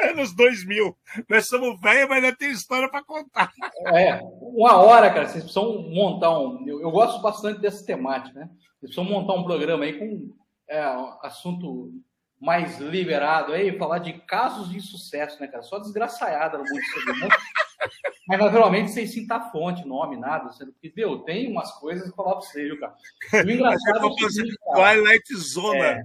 É Anos 2000. Nós somos velhos, mas ainda tem história para contar. É, uma hora, cara. Vocês precisam montar um. Eu, eu gosto bastante dessa temática, né? Vocês precisam montar um programa aí com é, assunto mais liberado aí, falar de casos de sucesso, né, cara? Só desgraçaiada no mundo. Mas, naturalmente, sem citar fonte, nome, nada. Sendo que, meu, tem umas coisas que eu falar pra você, viu, cara? O engraçado é o seguinte, cara, Twilight Zona. É,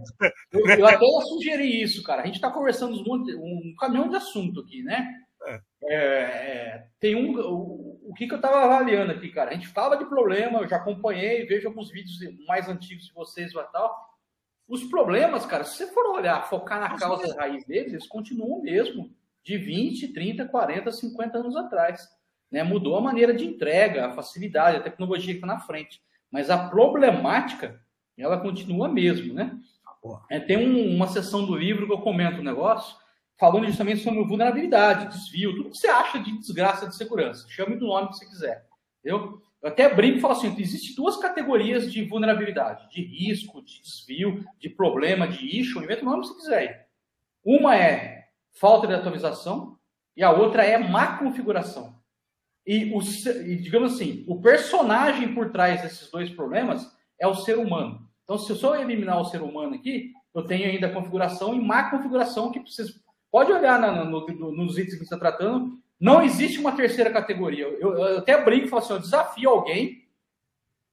eu, eu, até sugeri isso, cara. A gente tá conversando um, um caminhão de assunto aqui, né? É. É, é tem um... O, o que, que eu tava avaliando aqui, cara? A gente fala de problema, eu já acompanhei, vejo alguns vídeos mais antigos de vocês e tal. Os problemas, cara, se você for olhar, focar na causa raiz deles, eles continuam mesmo de 20, 30, 40, 50 anos atrás. Né? Mudou a maneira de entrega, a facilidade, a tecnologia que está na frente. Mas a problemática, ela continua mesmo, né? É, tem um, uma seção do livro que eu comento o um negócio, falando justamente sobre vulnerabilidade, desvio, tudo que você acha de desgraça de segurança. Chame do nome que você quiser. Entendeu? Eu até brinco e falo assim: existem duas categorias de vulnerabilidade, de risco, de desvio, de problema, de issue, inventa o nome que você quiser. Uma é falta de atualização, e a outra é má configuração. E, o, e, digamos assim, o personagem por trás desses dois problemas é o ser humano. Então, se eu só eliminar o ser humano aqui, eu tenho ainda configuração e má configuração que vocês pode olhar na, no, no, nos itens que está tratando. Não existe uma terceira categoria. Eu, eu até brinco e falo assim: eu desafio alguém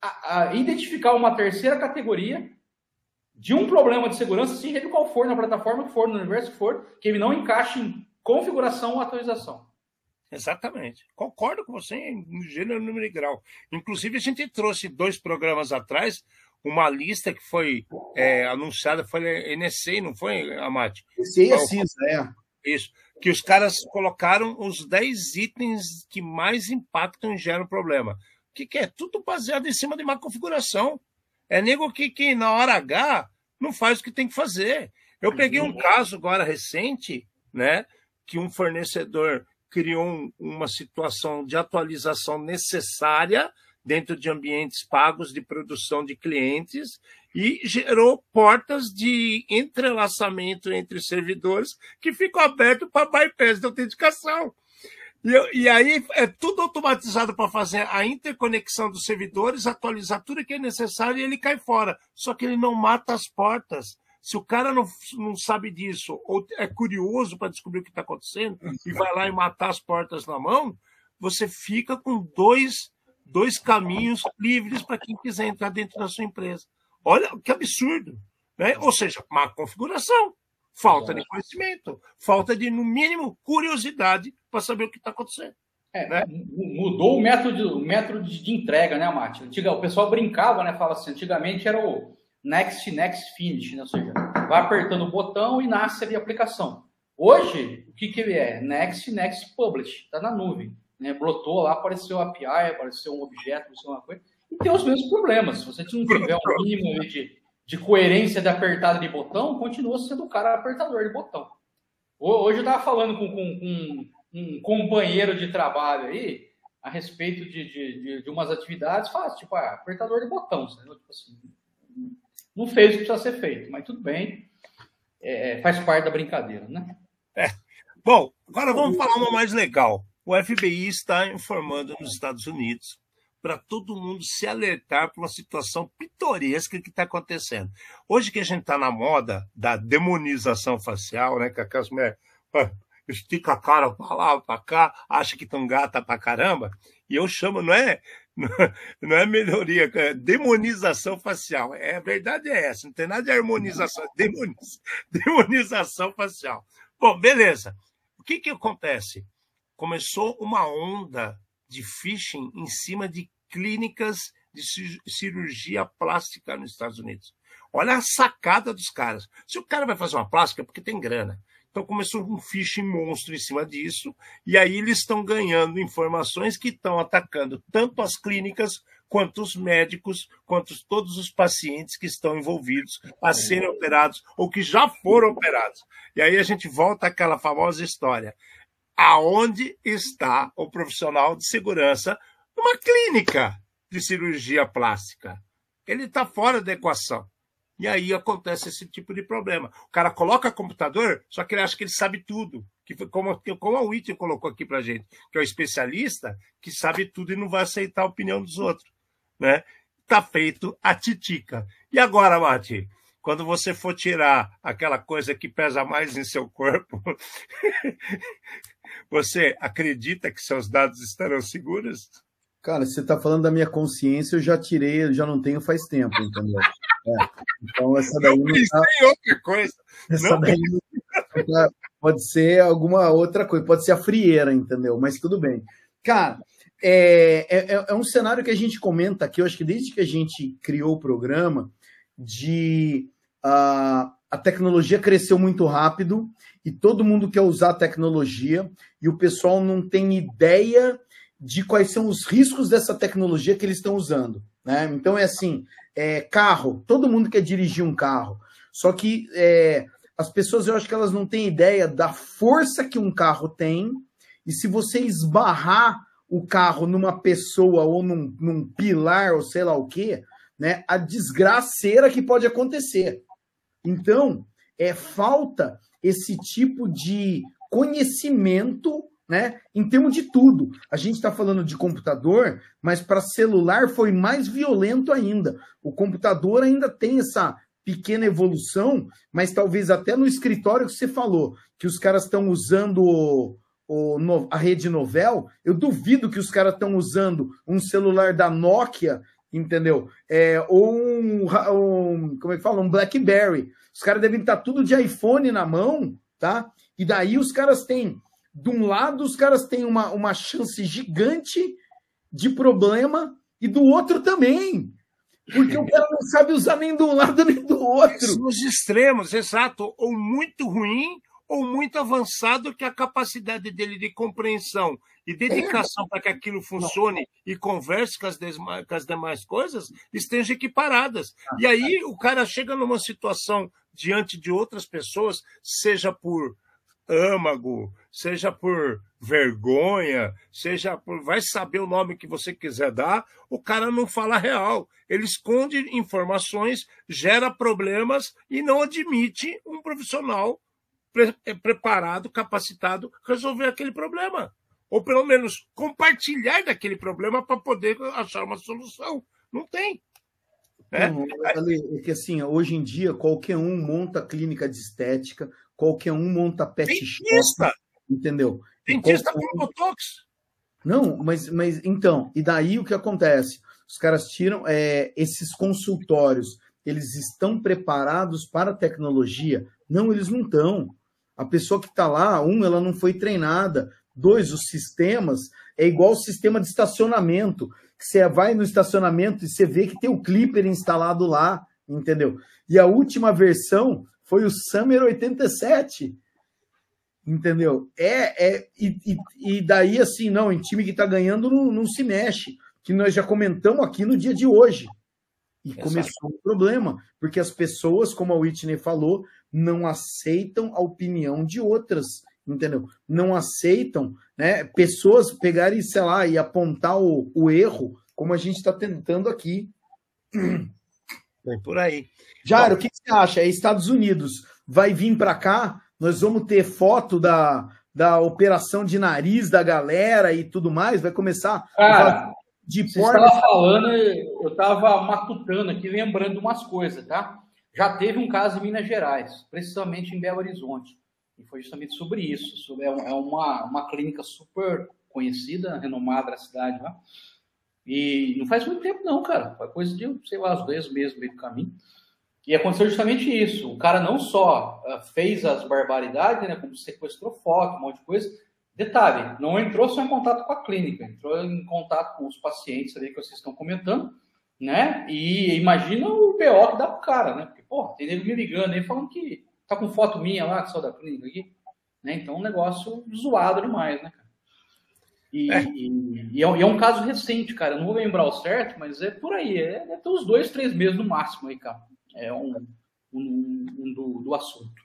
a, a identificar uma terceira categoria de um problema de segurança, seja ele qual for, na plataforma que for, no universo que for, que ele não encaixe em configuração ou atualização. Exatamente. Concordo com você em gênero, número e grau. Inclusive, a gente trouxe dois programas atrás uma lista que foi é, anunciada, foi a NSA, não foi, Amate? NSA é CISA, é. Isso. Que os caras colocaram os 10 itens que mais impactam e geram problema. O que, que é? Tudo baseado em cima de uma configuração. É nego que, que na hora H não faz o que tem que fazer. Eu peguei um caso agora recente, né, que um fornecedor criou um, uma situação de atualização necessária dentro de ambientes pagos de produção de clientes e gerou portas de entrelaçamento entre servidores que ficam abertos para bypass de autenticação. E, e, aí é tudo automatizado para fazer a interconexão dos servidores, atualizar tudo que é necessário e ele cai fora. Só que ele não mata as portas. Se o cara não, não sabe disso, ou é curioso para descobrir o que está acontecendo, e vai lá e matar as portas na mão, você fica com dois, dois caminhos livres para quem quiser entrar dentro da sua empresa. Olha que absurdo. Né? Ou seja, má configuração. Falta de conhecimento, falta de, no mínimo, curiosidade para saber o que está acontecendo. É, né? Mudou o método, o método de entrega, né? Antiga, o pessoal brincava, né? Fala assim, antigamente era o next, next, finish, né? Ou seja, vai apertando o botão e nasce ali a aplicação. Hoje, o que, que ele é? Next, next, publish. Está na nuvem. Né? Brotou lá, apareceu API, apareceu um objeto, apareceu uma coisa. E tem os mesmos problemas. Se você não tiver um mínimo de de coerência de apertada de botão, continua sendo o cara apertador de botão. Hoje eu estava falando com, com, com, um companheiro de trabalho aí a respeito de, de, de, de umas atividades, faz tipo, ah, apertador de botão, Tipo assim, não fez o que precisa ser feito, mas tudo bem, é, faz parte da brincadeira, né? É. Bom, agora vamos falar uma mais legal. O FBI está informando nos Estados Unidos para todo mundo se alertar para uma situação pitoresca que está acontecendo. Hoje que a gente está na moda da demonização facial, né? Que aquelas mulheres estica a cara para lá, para cá, acha que estão gata para caramba, e eu chamo, não é, não é melhoria, é demonização facial. É, a verdade é essa, não tem nada de harmonização, demoniz, demonização facial. Bom, beleza. O que, que acontece? Começou uma onda de phishing em cima de clínicas de cirurgia plástica nos Estados Unidos. Olha a sacada dos caras. Se o cara vai fazer uma plástica, é porque tem grana. Então começou um phishing monstro em cima disso, e aí eles estão ganhando informações que estão atacando tanto as clínicas quanto os médicos, quanto todos os pacientes que estão envolvidos a serem operados ou que já foram operados. E aí a gente volta àquela famosa história aonde está o profissional de segurança numa clínica de cirurgia plástica. Ele está fora da equação. E aí acontece esse tipo de problema. O cara coloca computador, só que ele acha que ele sabe tudo. Que como, como a Whitney colocou aqui para gente, que é o especialista que sabe tudo e não vai aceitar a opinião dos outros. Né? Tá feito a titica. E agora, Mati? Quando você for tirar aquela coisa que pesa mais em seu corpo, você acredita que seus dados estarão seguros? Cara, você está falando da minha consciência, eu já tirei, eu já não tenho faz tempo, entendeu? É. Então essa daí não, não tá... outra coisa. Essa não. daí não tá... pode ser alguma outra coisa, pode ser a frieira, entendeu? Mas tudo bem. Cara, é, é, é um cenário que a gente comenta aqui, eu acho que desde que a gente criou o programa, de uh, a tecnologia cresceu muito rápido e todo mundo quer usar a tecnologia e o pessoal não tem ideia de quais são os riscos dessa tecnologia que eles estão usando. Né? Então é assim, é, carro, todo mundo quer dirigir um carro, só que é, as pessoas eu acho que elas não têm ideia da força que um carro tem e se você esbarrar o carro numa pessoa ou num, num pilar ou sei lá o que, né, a desgraceira que pode acontecer. Então, é falta esse tipo de conhecimento né? Em termos de tudo. A gente está falando de computador, mas para celular foi mais violento ainda. O computador ainda tem essa pequena evolução, mas talvez até no escritório que você falou, que os caras estão usando o, o, a rede Novel, eu duvido que os caras estão usando um celular da Nokia, entendeu? É, ou um, um, como é que fala? Um BlackBerry. Os caras devem estar tá tudo de iPhone na mão, tá? E daí os caras têm de um lado, os caras têm uma, uma chance gigante de problema, e do outro também. Porque o cara não sabe usar nem de um lado nem do outro. Nos extremos, exato. Ou muito ruim, ou muito avançado, que a capacidade dele de compreensão e dedicação é. para que aquilo funcione e converse com as, demais, com as demais coisas estejam equiparadas. E aí o cara chega numa situação diante de outras pessoas, seja por âmago, seja por vergonha, seja por. Vai saber o nome que você quiser dar, o cara não fala real. Ele esconde informações, gera problemas e não admite um profissional pre preparado, capacitado, resolver aquele problema. Ou pelo menos compartilhar daquele problema para poder achar uma solução. Não tem. É, é que assim, hoje em dia qualquer um monta clínica de estética, qualquer um monta pet Dentista. shop, entendeu? Dentista com botox. Não, mas, mas então, e daí o que acontece? Os caras tiram é, esses consultórios, eles estão preparados para a tecnologia? Não, eles não estão. A pessoa que está lá, um, ela não foi treinada. Dois, os sistemas é igual o sistema de estacionamento. Que você vai no estacionamento e você vê que tem o clipper instalado lá, entendeu? E a última versão foi o Summer 87. Entendeu? É, é e, e, e daí assim, não, em time que está ganhando não, não, se mexe, que nós já comentamos aqui no dia de hoje. E Exato. começou o problema, porque as pessoas, como a Whitney falou, não aceitam a opinião de outras, entendeu? Não aceitam, né? Pessoas pegarem, sei lá, e apontar o, o erro, como a gente está tentando aqui. Bem, por aí. Jairo, o que você acha? É Estados Unidos vai vir para cá? Nós vamos ter foto da, da operação de nariz da galera e tudo mais? Vai começar Cara, de você estava falando, eu estava matutando aqui, lembrando umas coisas, tá? Já teve um caso em Minas Gerais, precisamente em Belo Horizonte, e foi justamente sobre isso. É, é uma, uma clínica super conhecida, renomada da cidade lá. E não faz muito tempo, não, cara. Foi coisa de, sei lá, uns dois meses meio do caminho. E aconteceu justamente isso. O cara não só ah, fez as barbaridades, né, como sequestrou foto, um monte de coisa. Detalhe, não entrou só em contato com a clínica, entrou em contato com os pacientes ali que vocês estão comentando, né? E imagina o BO que dá pro cara, né? Porque, porra, tem ele me ligando aí falando que tá com foto minha lá, só da clínica aqui. Né? Então, um negócio zoado demais, né, cara? E é. E, e, é, e, é, um caso recente, cara. Eu não vou lembrar o certo, mas é por aí. É, é uns dois, três meses no máximo aí, cara é um, um, um do, do, assunto.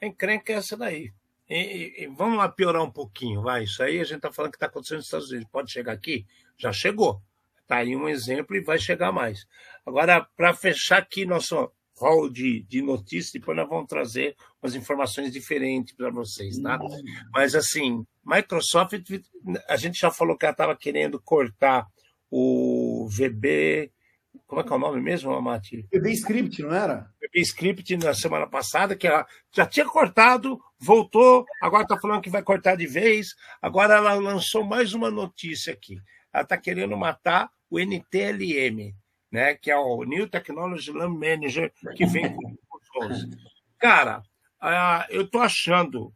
Encrenca é essa daí. E, e, vamos lá piorar um pouquinho, vai. Isso aí a gente está falando que está acontecendo nos Estados Unidos. Pode chegar aqui? Já chegou. Tá aí um exemplo e vai chegar mais. Agora, para fechar aqui nosso hall de, de notícias, depois nós vamos trazer umas informações diferentes para vocês, tá? Uhum. Mas assim, Microsoft, a gente já falou que ela estava querendo cortar o VB. Como é que é o nome mesmo, Amati? VB Script, não era? VB Script na semana passada, que ela já tinha cortado, voltou, agora está falando que vai cortar de vez. Agora ela lançou mais uma notícia aqui. Ela está querendo matar o NTLM, né? Que é o New Technology Land Manager, que vem com os Cara, eu estou achando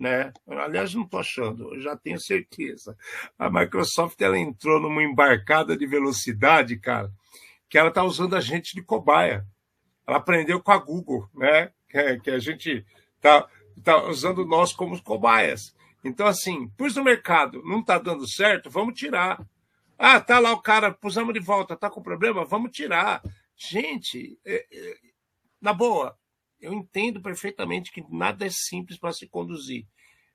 né? Aliás, não estou achando, eu já tenho certeza. A Microsoft ela entrou numa embarcada de velocidade, cara, que ela está usando a gente de cobaia. Ela aprendeu com a Google, né? Que, que a gente está tá usando nós como cobaias. Então, assim, pus no mercado, não está dando certo, vamos tirar. Ah, tá lá o cara, pusamos de volta, tá com problema, vamos tirar. Gente, é, é, na boa, eu entendo perfeitamente que nada é simples para se conduzir,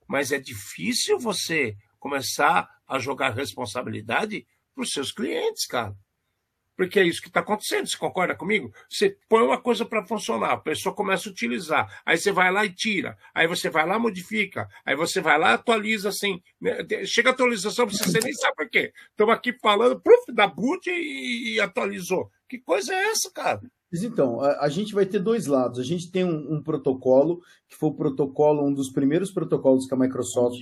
mas é difícil você começar a jogar responsabilidade para os seus clientes, cara. Porque é isso que está acontecendo. Você concorda comigo? Você põe uma coisa para funcionar, a pessoa começa a utilizar, aí você vai lá e tira, aí você vai lá modifica, aí você vai lá e atualiza assim. Né? Chega a atualização, você nem sabe por quê. Estamos aqui falando, proof da boot e, e atualizou. Que coisa é essa, cara? Mas então, a, a, gente vai ter dois lados. A gente tem um, um, protocolo, que foi o protocolo, um dos primeiros protocolos que a Microsoft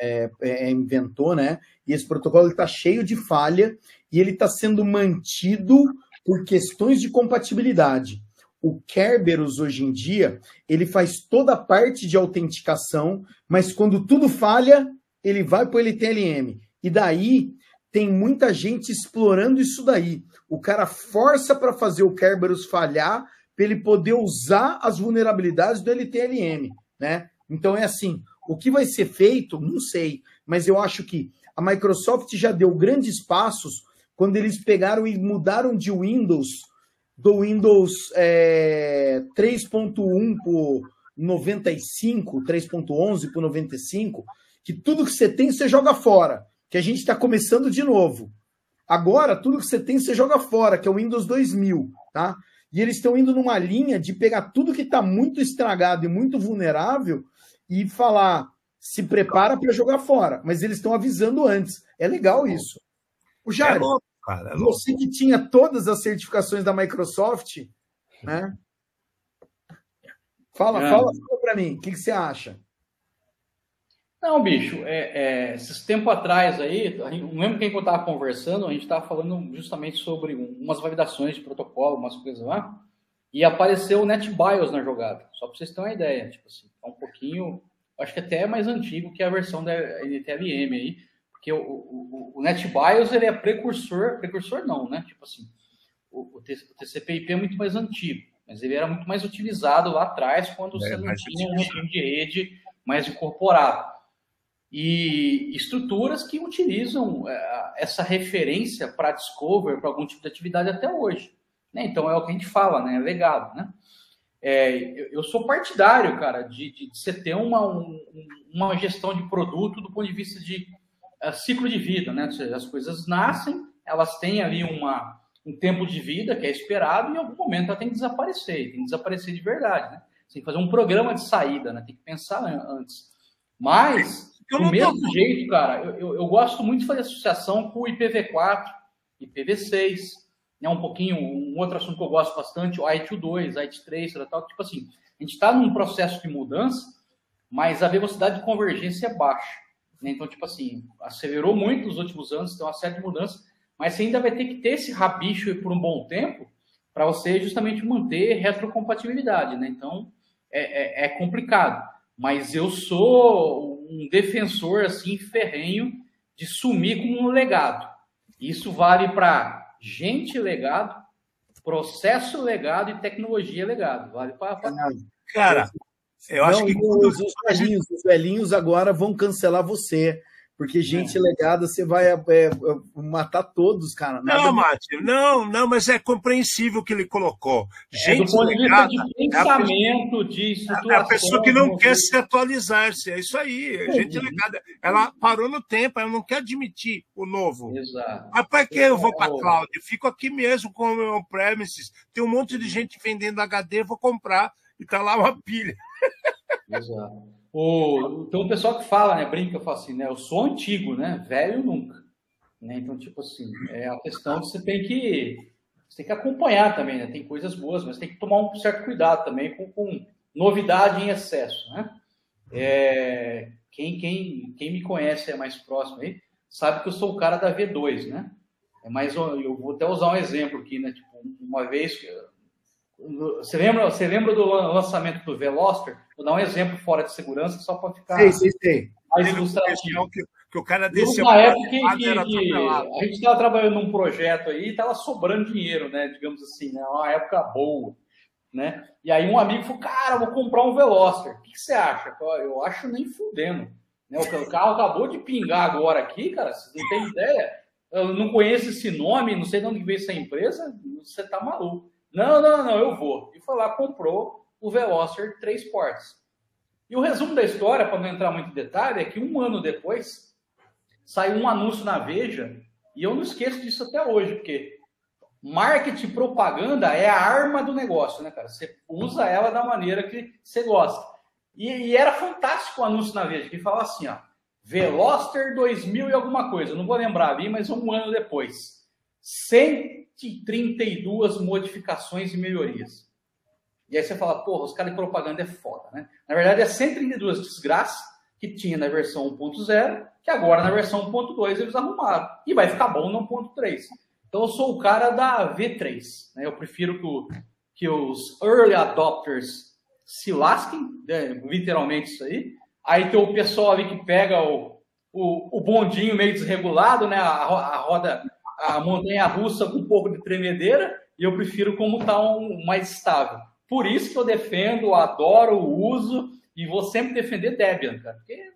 é, é, inventou, né? E esse protocolo está cheio de falha e ele está sendo mantido por questões de compatibilidade. O Kerberos, hoje em dia, ele faz toda a parte de autenticação, mas quando tudo falha, ele vai para o LTLM. E daí tem muita gente explorando isso daí. O cara força para fazer o Kerberos falhar para ele poder usar as vulnerabilidades do LTLM, né? Então é assim, o que vai ser feito, não sei, mas eu acho que a Microsoft já deu grandes passos quando eles pegaram e mudaram de Windows do Windows é, 3.1 por 95, 3.11 por 95, que tudo que você tem você joga fora que a gente está começando de novo. Agora, tudo que você tem, você joga fora, que é o Windows 2000, tá? E eles estão indo numa linha de pegar tudo que está muito estragado e muito vulnerável e falar, se prepara para jogar fora. Mas eles estão avisando antes. É legal isso. O Jair, é cara, louco. você que tinha todas as certificações da Microsoft, né? Fala, é. fala, fala para mim, o que, que você acha? Não, bicho, é, é, esses tempo atrás aí, não lembro quem que eu estava conversando, a gente estava falando justamente sobre umas validações de protocolo, umas coisas lá, e apareceu o NetBIOS na jogada, só para vocês terem uma ideia, tipo assim, é um pouquinho, acho que até é mais antigo que a versão da NTLM aí, porque o, o, o NetBIOS ele é precursor, precursor não, né, tipo assim, o, o TCP/IP é muito mais antigo, mas ele era muito mais utilizado lá atrás, quando é, você não tinha um de rede mais incorporado e estruturas que utilizam é, essa referência para Discover, para algum tipo de atividade até hoje. Né? Então é o que a gente fala, né? É legado, né? É, eu sou partidário, cara, de, de, de você ter uma, um, uma gestão de produto do ponto de vista de uh, ciclo de vida, né? Seja, as coisas nascem, elas têm ali uma, um tempo de vida que é esperado e em algum momento ela tem que desaparecer, tem que desaparecer de verdade, né? Você tem que fazer um programa de saída, né? Tem que pensar antes. Mas do mesmo tô... jeito, cara, eu, eu, eu, gosto muito de fazer associação com o IPv4, IPv6, né, um pouquinho, um outro assunto que eu gosto bastante, o IT2, IT3, tal, tipo assim, a gente está num processo de mudança, mas a velocidade de convergência é baixa. Né? Então, tipo assim, acelerou muito nos últimos anos, tem uma série de mudanças, mas você ainda vai ter que ter esse rabicho por um bom tempo para você justamente manter retrocompatibilidade, né? Então, é, é, é complicado. Mas eu sou um defensor assim ferrenho de sumir com um legado. Isso vale para gente legado, processo legado e tecnologia legado. Vale para. Cara, eu acho Não, que. Os, os, velhinhos, os velhinhos agora vão cancelar você. Porque gente é. legada, você vai é, é, matar todos, cara. Nada não, Mate, não, não, mas é compreensível o que ele colocou. Gente é, do ponto legada, de pensamento, de. É a pessoa que não quer se atualizar-se, é isso aí. É gente legada. Ela parou no tempo, ela não quer admitir o novo. Exato. Mas para que eu vou para a cloud? Eu fico aqui mesmo com o meu premises. Tem um monte de gente vendendo HD, vou comprar e tá lá uma pilha. Exato. O, tem um pessoal que fala, né? Brinca, fala assim, né? Eu sou antigo, né? Velho nunca. Né? Então, tipo assim, é a questão que você tem que você tem que acompanhar também, né? Tem coisas boas, mas tem que tomar um certo cuidado também com, com novidade em excesso, né? É, quem, quem, quem me conhece é mais próximo aí, sabe que eu sou o cara da V2, né? É mais, eu vou até usar um exemplo aqui, né? Tipo, uma vez você lembra, você lembra do lançamento do Veloster? Vou dar um exemplo fora de segurança, só para ficar sim, sim, sim. mais ilustrativo. Que, que o cara desceu. Uma época que, que, que a gente estava trabalhando num projeto aí e estava sobrando dinheiro, né? Digamos assim, né? Uma época boa. Né? E aí um amigo falou, cara, vou comprar um Veloster. O que, que você acha? Eu acho nem fudendo. Né? O carro acabou de pingar agora aqui, cara, você não tem ideia. Eu não conheço esse nome, não sei de onde veio essa empresa, você tá maluco. Não, não, não, eu vou. E foi lá, comprou o Veloster 3 portas. E o resumo da história, para não entrar muito em detalhe, é que um ano depois saiu um anúncio na Veja, e eu não esqueço disso até hoje, porque marketing propaganda é a arma do negócio, né, cara? Você usa ela da maneira que você gosta. E, e era fantástico o anúncio na Veja, que falava assim, ó, Veloster 2000 e alguma coisa, não vou lembrar ali, mas um ano depois. 132 modificações e melhorias. E aí você fala, porra, os caras de propaganda é foda, né? Na verdade, é 132 desgraças que tinha na versão 1.0, que agora na versão 1.2 eles arrumaram. E vai ficar bom no 1.3. Então eu sou o cara da V3. Né? Eu prefiro que, o, que os early adopters se lasquem, né? literalmente isso aí. Aí tem o pessoal ali que pega o, o, o bondinho meio desregulado, né? a, a roda a montanha russa com um pouco de tremedeira e eu prefiro como está um, mais estável. Por isso que eu defendo, adoro, uso e vou sempre defender Debian, cara, porque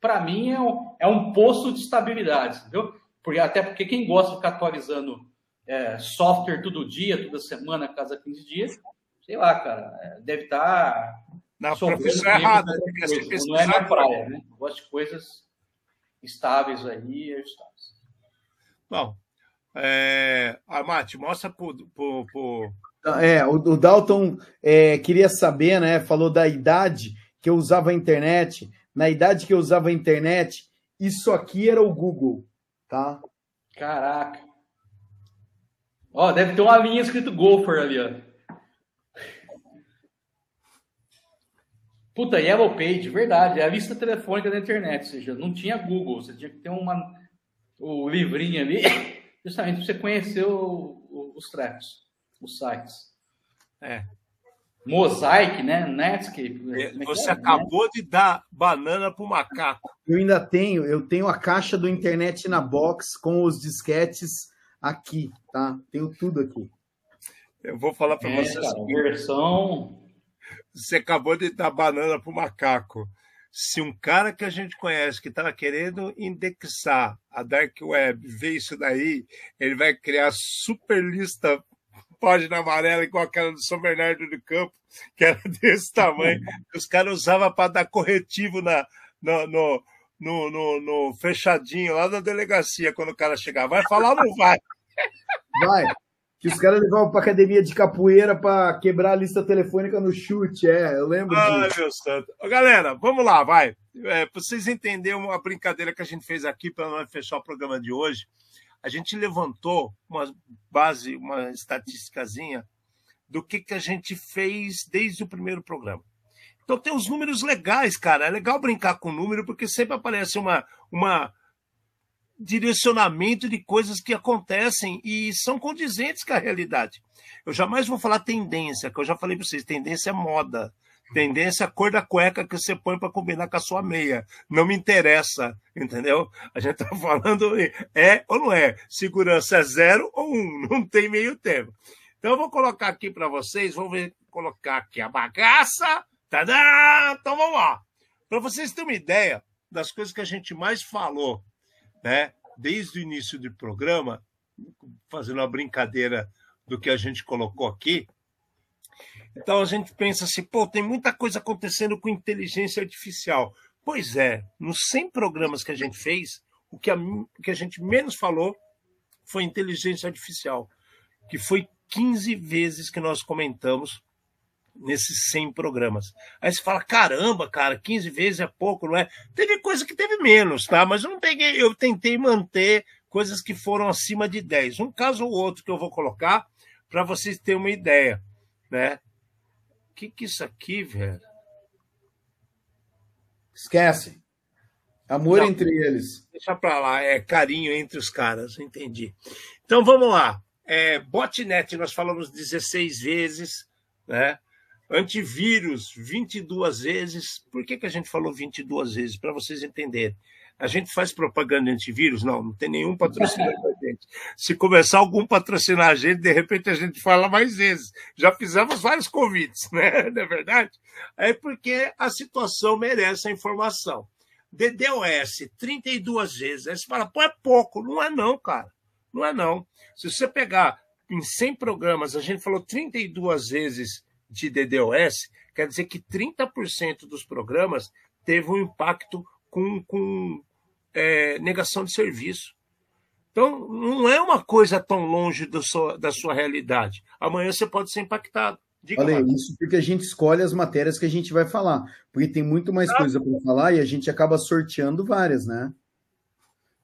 para mim é um, é um poço de estabilidade, entendeu? Porque, até porque quem gosta de ficar atualizando é, software todo dia, toda semana, cada 15 dias, sei lá, cara, é, deve estar. Na profissão errada, não é minha praia, né? Eu gosto de coisas estáveis aí, ajustadas. Bom, é, ah, Mate, mostra por. por, por... É, o, o Dalton é, queria saber, né? Falou da idade que eu usava a internet. Na idade que eu usava a internet, isso aqui era o Google, tá? Caraca. Ó, deve ter uma linha escrito Gopher ali, ó. Puta, Yellow Page, verdade. É a lista telefônica da internet, ou seja, não tinha Google, você tinha que ter uma, o livrinho ali justamente para você conhecer o, o, os tracks, os sites. É. Mosaic, né? Netscape. É, é você é? acabou de dar banana para o macaco. Eu ainda tenho, eu tenho a caixa do internet na box com os disquetes aqui, tá? Tenho tudo aqui. Eu vou falar para é, você. Cara, versão. Você acabou de dar banana para o macaco se um cara que a gente conhece que estava querendo indexar a Dark Web vê isso daí, ele vai criar super lista página amarela igual aquela do São Bernardo do Campo, que era desse tamanho, que os caras usavam para dar corretivo na, no, no, no, no, no fechadinho lá da delegacia quando o cara chegava. Vai falar ou não vai? Vai que os caras levavam para academia de capoeira para quebrar a lista telefônica no chute, é, eu lembro Ai, disso. meu santo. Galera, vamos lá, vai. É, para vocês entenderem a brincadeira que a gente fez aqui para não fechar o programa de hoje, a gente levantou uma base, uma estatísticazinha do que, que a gente fez desde o primeiro programa. Então tem os números legais, cara. É legal brincar com número, porque sempre aparece uma, uma, direcionamento de coisas que acontecem e são condizentes com a realidade. Eu jamais vou falar tendência, que eu já falei para vocês, tendência é moda. Tendência é a cor da cueca que você põe para combinar com a sua meia. Não me interessa, entendeu? A gente está falando é ou não é. Segurança é zero ou um, não tem meio termo. Então eu vou colocar aqui para vocês, vou ver, colocar aqui a bagaça. Tadã! Então vamos lá. Para vocês terem uma ideia, das coisas que a gente mais falou, né, desde o início do programa, fazendo uma brincadeira do que a gente colocou aqui. Então a gente pensa assim, pô, tem muita coisa acontecendo com inteligência artificial. Pois é, nos 100 programas que a gente fez, o que a, o que a gente menos falou foi inteligência artificial, que foi 15 vezes que nós comentamos nesses 100 programas. Aí você fala, caramba, cara, 15 vezes é pouco, não é? Teve coisa que teve menos, tá? Mas eu não peguei, eu tentei manter coisas que foram acima de 10. Um caso ou outro que eu vou colocar para vocês terem uma ideia, né? O que que é isso aqui, velho? Esquece. Amor não, entre eles. Deixa para lá, é carinho entre os caras, entendi. Então vamos lá. É, botnet, nós falamos 16 vezes, né? Antivírus, 22 vezes. Por que, que a gente falou 22 vezes? Para vocês entenderem. A gente faz propaganda antivírus? Não, não tem nenhum patrocinador a gente. Se começar algum patrocinar a gente, de repente a gente fala mais vezes. Já fizemos vários convites, né? Não é verdade? É porque a situação merece a informação. DDoS, 32 vezes. Aí você fala, pô, é pouco. Não é não, cara. Não é não. Se você pegar em 100 programas, a gente falou 32 vezes de DDoS, quer dizer que 30% dos programas teve um impacto com, com é, negação de serviço. Então, não é uma coisa tão longe da sua realidade. Amanhã você pode ser impactado. Diga Olha, isso porque a gente escolhe as matérias que a gente vai falar. Porque tem muito mais ah. coisa para falar e a gente acaba sorteando várias, né?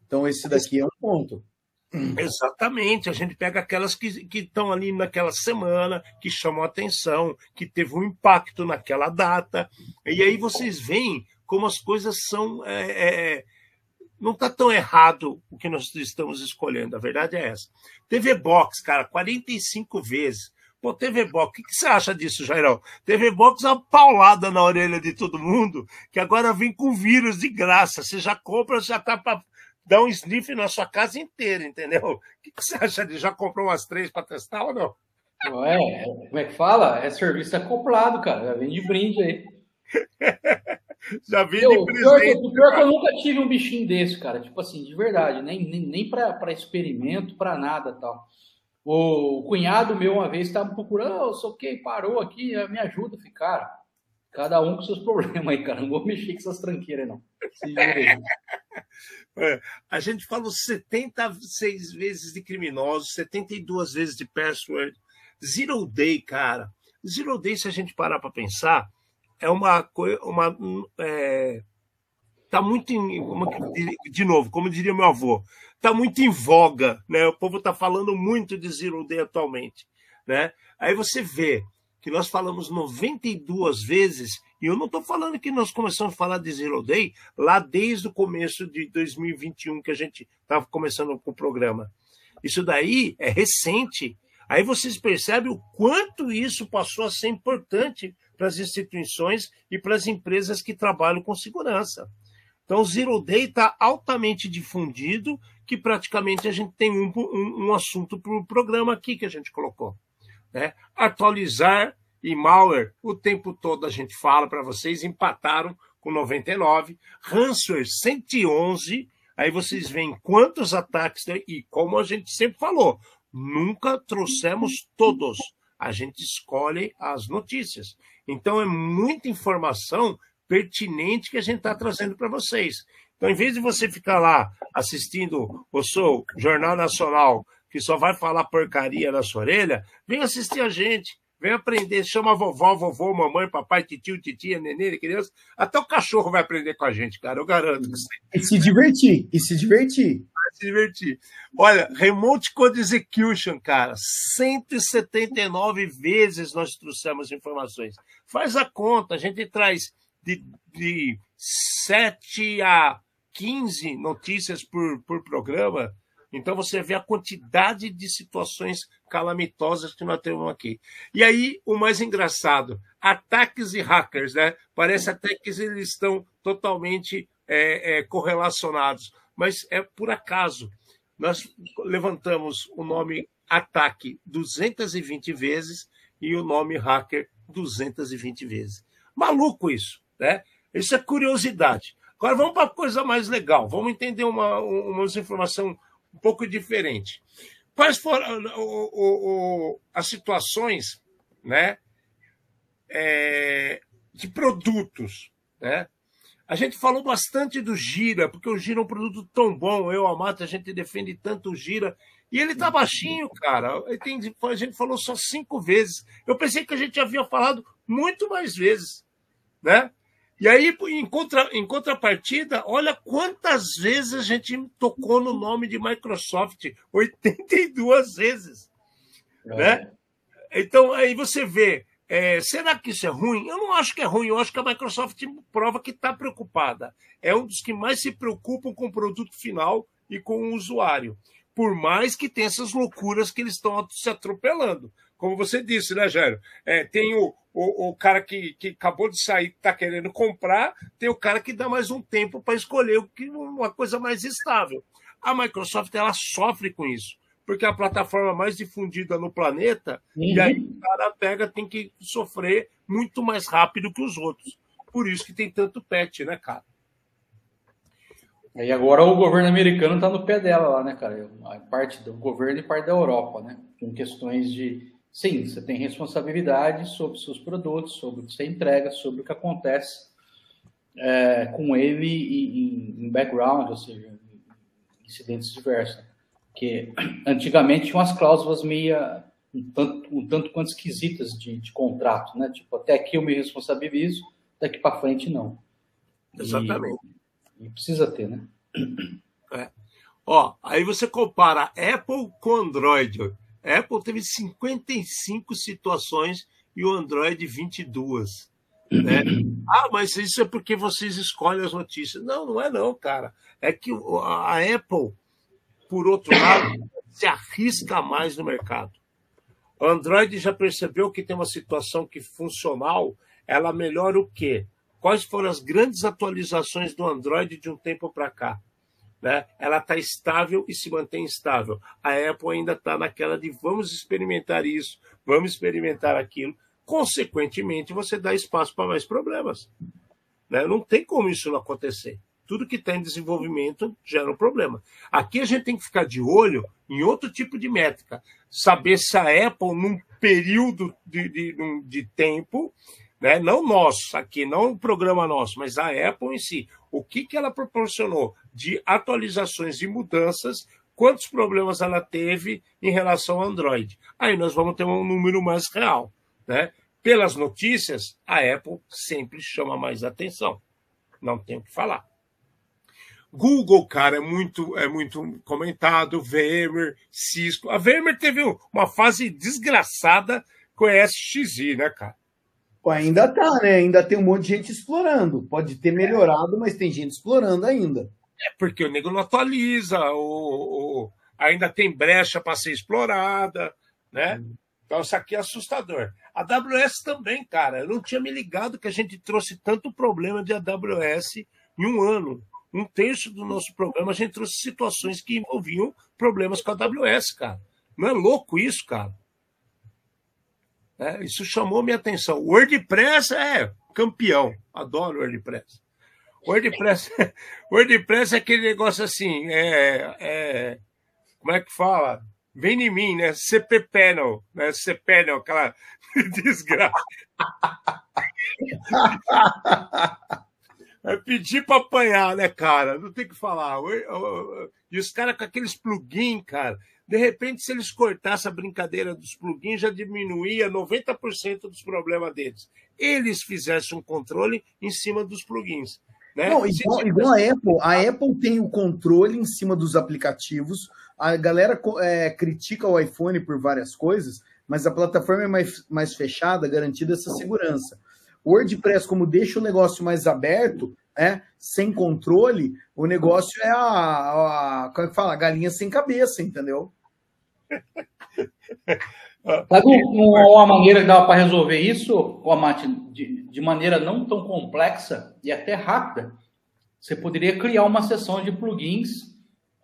Então, esse daqui é um ponto. Exatamente, a gente pega aquelas que estão ali naquela semana, que chamam atenção, que teve um impacto naquela data, e aí vocês veem como as coisas são. É, é, não está tão errado o que nós estamos escolhendo, a verdade é essa. TV Box, cara, 45 vezes. Pô, TV Box, o que, que, você acha disso, Jairão? TV Box é uma paulada na orelha de todo mundo, que agora vem com vírus de graça. Você já compra, já tá para dar um sniff na sua casa inteira, entendeu? O que, que você acha de já comprou umas três para testar ou não? Não é, como é que fala? É serviço acoplado, cara. Já vem de brinde aí. Já vem eu, de presente. O pior, que eu nunca tive um bichinho desse, cara. Tipo assim, de verdade. Nem, nem, nem para experimento, para nada tal. O cunhado meu uma vez estava procurando, oh, sou que parou aqui, me ajuda. Falei, cara, cada um com seus problemas aí, cara. Não vou mexer com essas tranqueiras, não. É, a gente falou 76 vezes de criminosos, 72 vezes de password. Zero Day, cara. Zero Day, se a gente parar para pensar, é uma coisa. Uma, é, tá muito em, de novo, como diria meu avô, tá muito em voga, né? O povo tá falando muito de Zero Day atualmente, né? Aí você vê que nós falamos 92 vezes, e eu não estou falando que nós começamos a falar de Zero Day lá desde o começo de 2021, que a gente estava começando com o programa. Isso daí é recente. Aí vocês percebem o quanto isso passou a ser importante para as instituições e para as empresas que trabalham com segurança. Então, o Zero Day está altamente difundido, que praticamente a gente tem um, um, um assunto para o programa aqui que a gente colocou. Né? Atualizar e malware, o tempo todo a gente fala para vocês, empataram com 99, ransomware 111, aí vocês veem quantos ataques tem, e como a gente sempre falou, nunca trouxemos todos, a gente escolhe as notícias. Então é muita informação pertinente que a gente está trazendo para vocês. Então, em vez de você ficar lá assistindo o seu Jornal Nacional que só vai falar porcaria na sua orelha, vem assistir a gente. Vem aprender, chama vovó, vovô, mamãe, papai, titio, titia, nenê, criança. Até o cachorro vai aprender com a gente, cara, eu garanto. E se divertir, e se divertir. Vai se divertir. Olha, Remote Code Execution, cara, 179 vezes nós trouxemos informações. Faz a conta, a gente traz de, de 7 a 15 notícias por, por programa. Então você vê a quantidade de situações calamitosas que nós temos aqui. E aí, o mais engraçado, ataques e hackers, né? Parece até que eles estão totalmente é, é, correlacionados, mas é por acaso. Nós levantamos o nome ataque 220 vezes e o nome hacker 220 vezes. Maluco isso, né? Isso é curiosidade. Agora vamos para coisa mais legal. Vamos entender uma, uma informação um pouco diferente. Quais foram o, o, o, as situações né, é, de produtos? Né? A gente falou bastante do Gira, porque o Gira é um produto tão bom. Eu, a Mata, a gente defende tanto o Gira. E ele tá baixinho, cara. Tem, a gente falou só cinco vezes. Eu pensei que a gente havia falado muito mais vezes. Né? E aí, em, contra, em contrapartida, olha quantas vezes a gente tocou no nome de Microsoft 82 vezes. É. Né? Então, aí você vê, é, será que isso é ruim? Eu não acho que é ruim, eu acho que a Microsoft prova que está preocupada. É um dos que mais se preocupam com o produto final e com o usuário. Por mais que tenha essas loucuras que eles estão se atropelando. Como você disse, né, Jairo? É, tem o, o, o cara que, que acabou de sair, que está querendo comprar, tem o cara que dá mais um tempo para escolher uma coisa mais estável. A Microsoft ela sofre com isso, porque é a plataforma mais difundida no planeta, uhum. e aí o cara pega, tem que sofrer muito mais rápido que os outros. Por isso que tem tanto patch, né, cara? E agora o governo americano está no pé dela lá, né, cara? A parte do governo e parte da Europa, né? Com questões de sim, você tem responsabilidade sobre seus produtos, sobre o que você entrega, sobre o que acontece é, com ele em, em, background, ou seja, em incidentes diversos. Que antigamente tinha umas cláusulas meio um tanto, um tanto quanto esquisitas de, de contrato, né? Tipo, até aqui eu me responsabilizo, daqui para frente não. Exatamente. E, e precisa ter, né? É. Ó, aí você compara Apple com Android. Apple teve 55 situações e o Android 22. Né? Ah, mas isso é porque vocês escolhem as notícias. Não, não é não, cara. É que a Apple, por outro lado, se arrisca mais no mercado. O Android já percebeu que tem uma situação que funcional, ela melhora o quê? Quais foram as grandes atualizações do Android de um tempo para cá? Né? ela está estável e se mantém estável. A Apple ainda está naquela de vamos experimentar isso, vamos experimentar aquilo. Consequentemente, você dá espaço para mais problemas. Né? Não tem como isso não acontecer. Tudo que está em desenvolvimento gera um problema. Aqui a gente tem que ficar de olho em outro tipo de métrica. Saber se a Apple, num período de, de, de tempo, né? não nosso aqui, não o programa nosso, mas a Apple em si, o que, que ela proporcionou de atualizações e mudanças, quantos problemas ela teve em relação ao Android. Aí nós vamos ter um número mais real. Né? Pelas notícias, a Apple sempre chama mais atenção. Não tem o que falar. Google, cara, é muito, é muito comentado, VMware, Cisco. A VMware teve uma fase desgraçada com a SXI, né, cara? Ainda tá, né? Ainda tem um monte de gente explorando. Pode ter melhorado, mas tem gente explorando ainda. É porque o nego não atualiza, o, ainda tem brecha para ser explorada, né? Hum. Então isso aqui é assustador. A AWS também, cara. Eu não tinha me ligado que a gente trouxe tanto problema de AWS em um ano. Um terço do nosso programa a gente trouxe situações que envolviam problemas com a AWS, cara. Não é louco isso, cara? É, isso chamou minha atenção. WordPress é campeão. Adoro WordPress. WordPress, WordPress é aquele negócio assim, é, é, como é que fala? Vem em mim, né? CP Panel, né? CP Panel, aquela desgraça. É pedir para apanhar, né, cara? Não tem que falar. E os caras com aqueles plugins, cara. De repente, se eles cortassem a brincadeira dos plugins, já diminuía 90% dos problemas deles. Eles fizessem um controle em cima dos plugins. Né? Não, igual, igual, a Apple, a Apple tem o controle em cima dos aplicativos. A galera é, critica o iPhone por várias coisas, mas a plataforma é mais, mais fechada, garantida essa segurança. O WordPress, como deixa o negócio mais aberto, é, sem controle, o negócio é a, a como é que fala? A galinha sem cabeça, entendeu? Sabe uma maneira que dava para resolver isso, Amate, de, de maneira não tão complexa e até rápida? Você poderia criar uma seção de plugins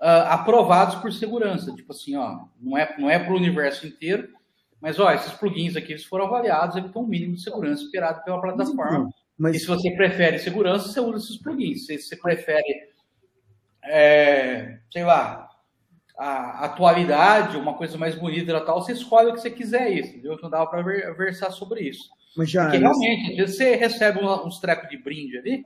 uh, aprovados por segurança. Tipo assim, ó, não é, não é para o universo inteiro, mas ó, esses plugins aqui eles foram avaliados, eles têm um mínimo de segurança esperado pela plataforma. Mas... E se você prefere segurança, você usa esses plugins. Se você prefere, é, sei lá, a atualidade, uma coisa mais bonita e tal, você escolhe o que você quiser isso, entendeu? Então dava para versar sobre isso. Mas já, Porque realmente, às vezes você recebe uns trecos de brinde ali,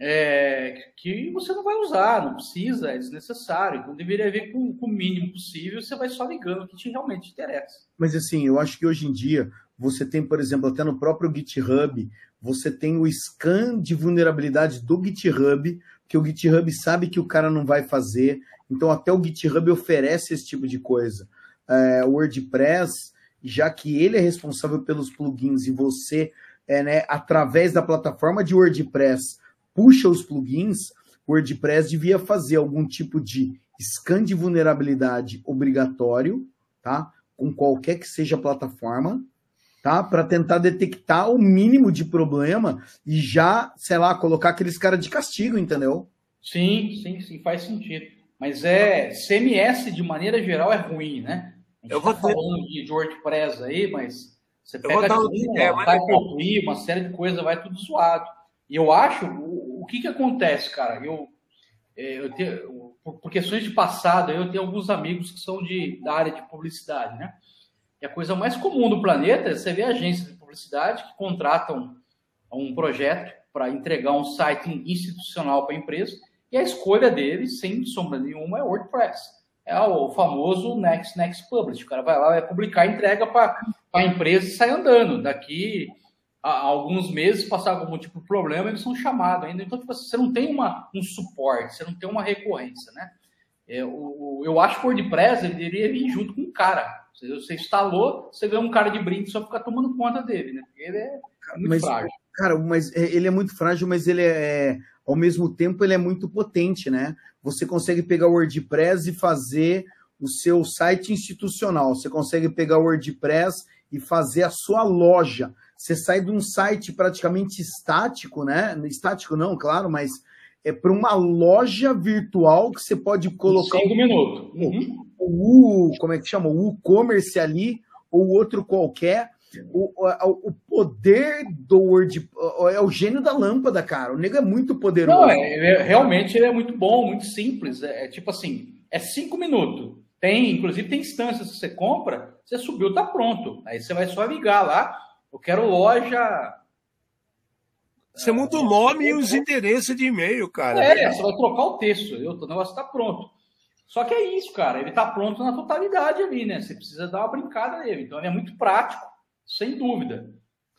é, que você não vai usar, não precisa, é desnecessário. Então deveria vir com, com, o mínimo possível, você vai só ligando o que te realmente interessa. Mas assim, eu acho que hoje em dia você tem, por exemplo, até no próprio GitHub, você tem o scan de vulnerabilidade do GitHub, que o GitHub sabe que o cara não vai fazer, então até o GitHub oferece esse tipo de coisa. É, o WordPress, já que ele é responsável pelos plugins e você, é, né, através da plataforma de WordPress, puxa os plugins, o WordPress devia fazer algum tipo de scan de vulnerabilidade obrigatório, tá? Com qualquer que seja a plataforma, tá? Para tentar detectar o mínimo de problema e já, sei lá, colocar aqueles caras de castigo, entendeu? Sim, sim, sim, faz sentido. Mas é CMS de maneira geral é ruim, né? A gente eu tá vou falando ter... de WordPress aí, mas você pega é, vai uma série de coisas, vai tudo zoado. E eu acho, o, o que que acontece, cara? Eu, é, eu tenho, por questões de passado, eu tenho alguns amigos que são de, da área de publicidade, né? E a coisa mais comum do planeta é você ver agências de publicidade que contratam um projeto para entregar um site institucional para a empresa e a escolha deles, sem sombra nenhuma, é WordPress. É o famoso Next Next Publish. O cara vai lá, vai publicar, entrega para a empresa e sai andando. Daqui há alguns meses, passar algum tipo de problema, eles são chamados ainda. Então, tipo, você não tem uma, um suporte, você não tem uma recorrência, né? É, o, eu acho que o WordPress ele deveria vir junto com um cara. Você, você instalou, você vê um cara de brinde só ficar tomando conta dele, né? Porque ele é muito mas, frágil. Cara, mas é, ele é muito frágil, mas ele é, ao mesmo tempo, ele é muito potente, né? Você consegue pegar o WordPress e fazer o seu site institucional. Você consegue pegar o WordPress e fazer a sua loja. Você sai de um site praticamente estático, né? Estático não, claro, mas é para uma loja virtual que você pode colocar. Cinco minutos. Uhum. O, como é que chama? O e-commerce ali, ou outro qualquer. O, o, o, poder do Word é o gênio da lâmpada, cara. O nego é muito poderoso. Não, é, é, realmente ele é muito bom, muito simples. É, é, tipo assim, é cinco minutos. Tem, inclusive, tem instâncias que você compra, você subiu, tá pronto. Aí você vai só ligar lá. Eu quero loja. Você muda o nome e os endereços de e-mail, cara. É, você vai trocar o texto. O negócio está pronto. Só que é isso, cara. Ele está pronto na totalidade ali, né? Você precisa dar uma brincada nele. Então ele é muito prático, sem dúvida.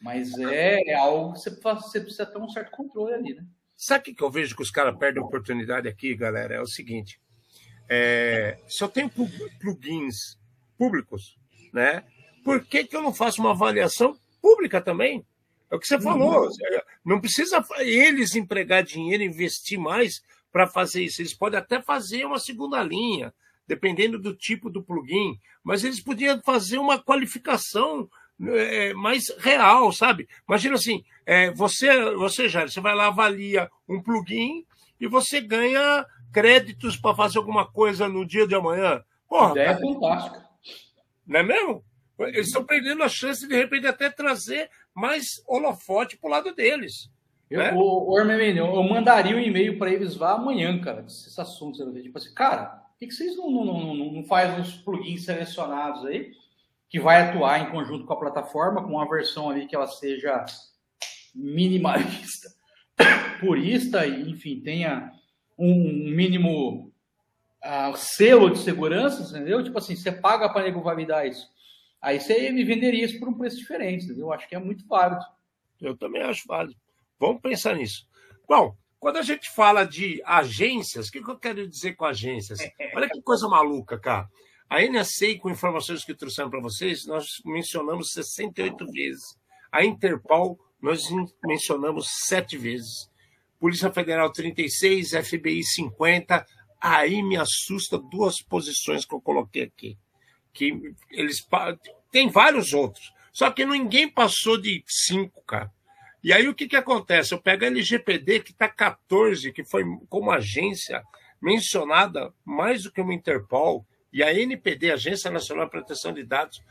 Mas é, é algo que você, você, precisa ter um certo controle ali, né? Sabe o que eu vejo que os caras perdem oportunidade aqui, galera? É o seguinte. É, se eu tenho plugins públicos, né? Por que, que eu não faço uma avaliação pública também? É o que você falou. Uhum. Não precisa eles empregar dinheiro, investir mais para fazer isso. Eles podem até fazer uma segunda linha, dependendo do tipo do plugin, mas eles podiam fazer uma qualificação é, mais real, sabe? Imagina assim, é, você, você já, você vai lá avalia um plugin e você ganha créditos para fazer alguma coisa no dia de amanhã. Porra, ideia cara, fantástica. Não é mesmo? Eles estão perdendo a chance de, de repente, até trazer mais holofote para o lado deles. Eu, né? o, o eu mandaria um e-mail para eles lá amanhã, cara, esse assunto. Tipo assim, cara, por que, que vocês não, não, não, não fazem os plugins selecionados aí, que vai atuar em conjunto com a plataforma, com uma versão ali que ela seja minimalista, purista, e, enfim, tenha um mínimo uh, selo de segurança, entendeu? Tipo assim, você paga para nego validar isso. Aí você me venderia isso por um preço diferente, entendeu? Eu acho que é muito válido. Eu também acho válido. Vamos pensar nisso. Bom, quando a gente fala de agências, o que eu quero dizer com agências? Olha que coisa maluca, cara. A NSA, com informações que trouxemos para vocês, nós mencionamos 68 vezes. A Interpol, nós mencionamos sete vezes. Polícia Federal 36, FBI 50. Aí me assusta duas posições que eu coloquei aqui. Que eles tem vários outros. Só que ninguém passou de cinco, cara. E aí o que, que acontece? Eu pego a LGPD, que está 14, que foi como agência mencionada mais do que uma Interpol, e a NPD, Agência Nacional de Proteção de Dados,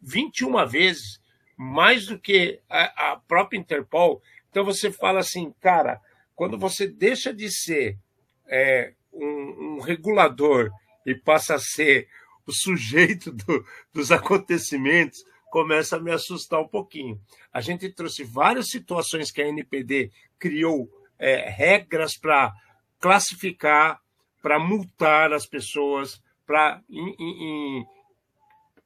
21 vezes, mais do que a, a própria Interpol, Então você fala assim, cara, quando você deixa de ser é, um, um, regulador e passa a ser o sujeito do, dos acontecimentos, começa a me assustar um pouquinho. A gente trouxe várias situações que a NPD criou é, regras para classificar, para multar as pessoas, para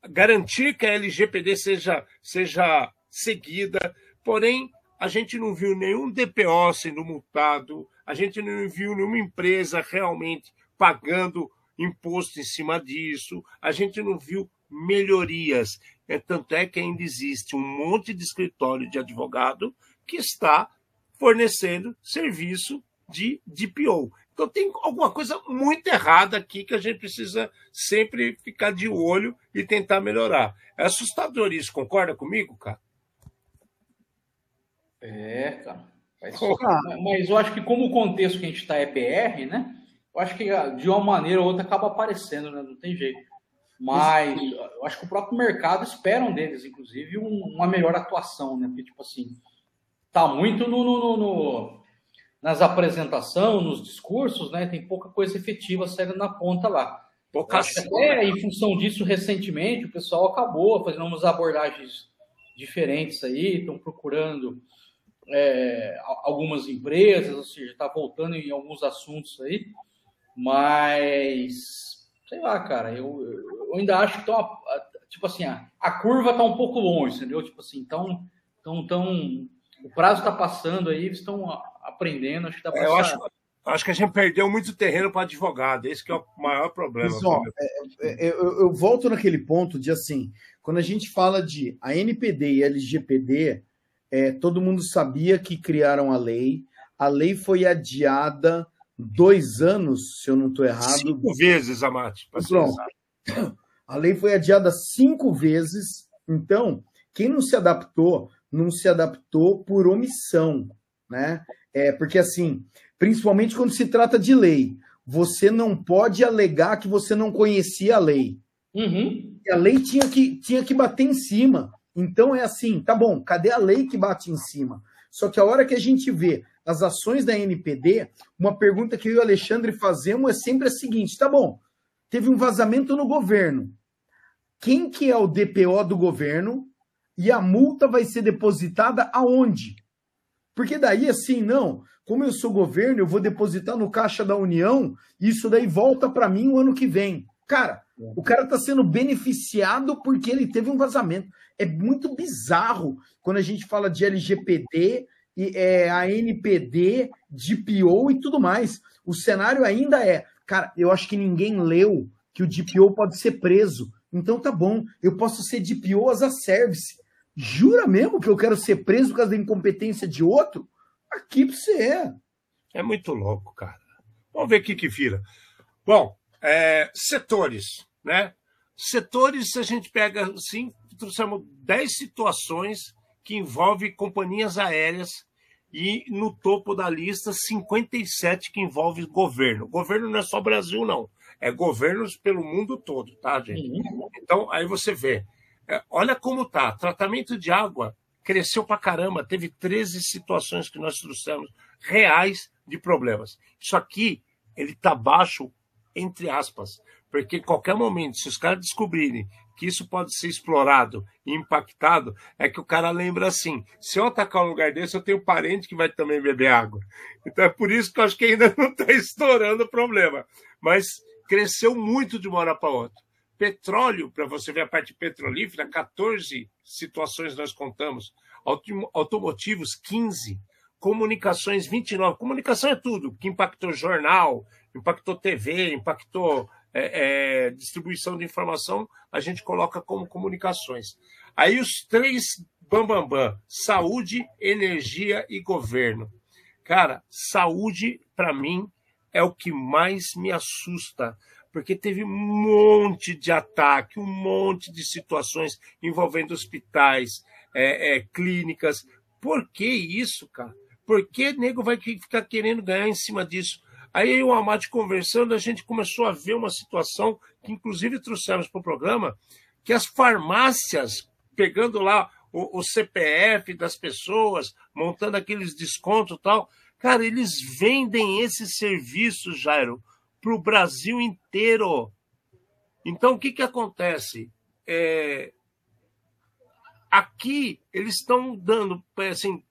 garantir que a LGPD seja, seja seguida. Porém, a gente não viu nenhum DPO sendo multado, a gente não viu nenhuma empresa realmente pagando imposto em cima disso, a gente não viu melhorias. É, tanto é que ainda existe um monte de escritório de advogado que está fornecendo serviço de DPO. Então tem alguma coisa muito errada aqui que a gente precisa sempre ficar de olho e tentar melhorar. É assustador isso, concorda comigo, cara? É, cara. Mas eu acho que como o contexto que a gente está é BR, né? Eu acho que ah, de uma maneira ou outra acaba aparecendo, né? Não tem jeito. Mas eu acho que o próprio mercado esperam deles, inclusive, uma melhor atuação, né? Porque, tipo assim, tá muito no, no, no nas apresentações, nos discursos, né? Tem pouca coisa efetiva saindo na ponta lá. Pouca até em função disso, recentemente, o pessoal acabou fazendo umas abordagens diferentes aí, estão procurando é, algumas empresas, ou seja, está voltando em alguns assuntos aí, mas sei lá, cara, eu, eu ainda acho que estão, tipo assim, a, a curva está um pouco longe, entendeu? Tipo assim, então, tão, tão, o prazo está passando aí, eles estão aprendendo, acho que dá para. É, eu acho, acho que a gente perdeu muito terreno para advogado, esse que é o maior problema. Pessoal, é, é, eu, eu volto naquele ponto de assim, quando a gente fala de a NPD e a LGPD, é, todo mundo sabia que criaram a lei. A lei foi adiada dois anos, se eu não estou errado. Cinco vezes, Amate. A lei foi adiada cinco vezes. Então, quem não se adaptou, não se adaptou por omissão, né? É porque assim, principalmente quando se trata de lei, você não pode alegar que você não conhecia a lei. Uhum. A lei tinha que, tinha que bater em cima. Então é assim, tá bom, cadê a lei que bate em cima? Só que a hora que a gente vê as ações da NPD, uma pergunta que eu e o Alexandre fazemos é sempre a seguinte: tá bom, teve um vazamento no governo. Quem que é o DPO do governo e a multa vai ser depositada aonde? Porque daí, assim, não, como eu sou governo, eu vou depositar no Caixa da União isso daí volta para mim o ano que vem. Cara, o cara está sendo beneficiado porque ele teve um vazamento. É muito bizarro quando a gente fala de LGPD e é, a NPD, DPO e tudo mais. O cenário ainda é, cara, eu acho que ninguém leu que o DPO pode ser preso. Então tá bom, eu posso ser DPO as a service. Jura mesmo que eu quero ser preso por causa da incompetência de outro? Aqui pra você é. É muito louco, cara. Vamos ver o que que vira. Bom, é, setores, né? Setores, a gente pega, assim, trouxemos 10 situações que envolvem companhias aéreas e no topo da lista 57 que envolve governo. Governo não é só Brasil, não. É governos pelo mundo todo, tá, gente? Uhum. Então, aí você vê. É, olha como tá. Tratamento de água cresceu pra caramba. Teve 13 situações que nós trouxemos reais de problemas. Isso aqui, ele tá baixo entre aspas, porque em qualquer momento, se os caras descobrirem que isso pode ser explorado e impactado, é que o cara lembra assim: se eu atacar um lugar desse, eu tenho parente que vai também beber água. Então é por isso que eu acho que ainda não está estourando o problema. Mas cresceu muito de uma hora para outra. Petróleo, para você ver a parte petrolífera, 14 situações nós contamos. Automotivos, 15. Comunicações, 29. Comunicação é tudo, que impactou jornal, impactou TV, impactou é, é, distribuição de informação, a gente coloca como comunicações. Aí os três bambambam: bam, bam, saúde, energia e governo. Cara, saúde, para mim, é o que mais me assusta, porque teve um monte de ataque, um monte de situações envolvendo hospitais, é, é, clínicas. Por que isso, cara? Por que nego vai ficar querendo ganhar em cima disso? Aí eu e o Amade conversando, a gente começou a ver uma situação que inclusive trouxemos para o programa, que as farmácias, pegando lá o, o CPF das pessoas, montando aqueles descontos e tal. Cara, eles vendem esses serviços, Jairo, para o Brasil inteiro. Então, o que, que acontece? É... Aqui, eles estão dando, assim,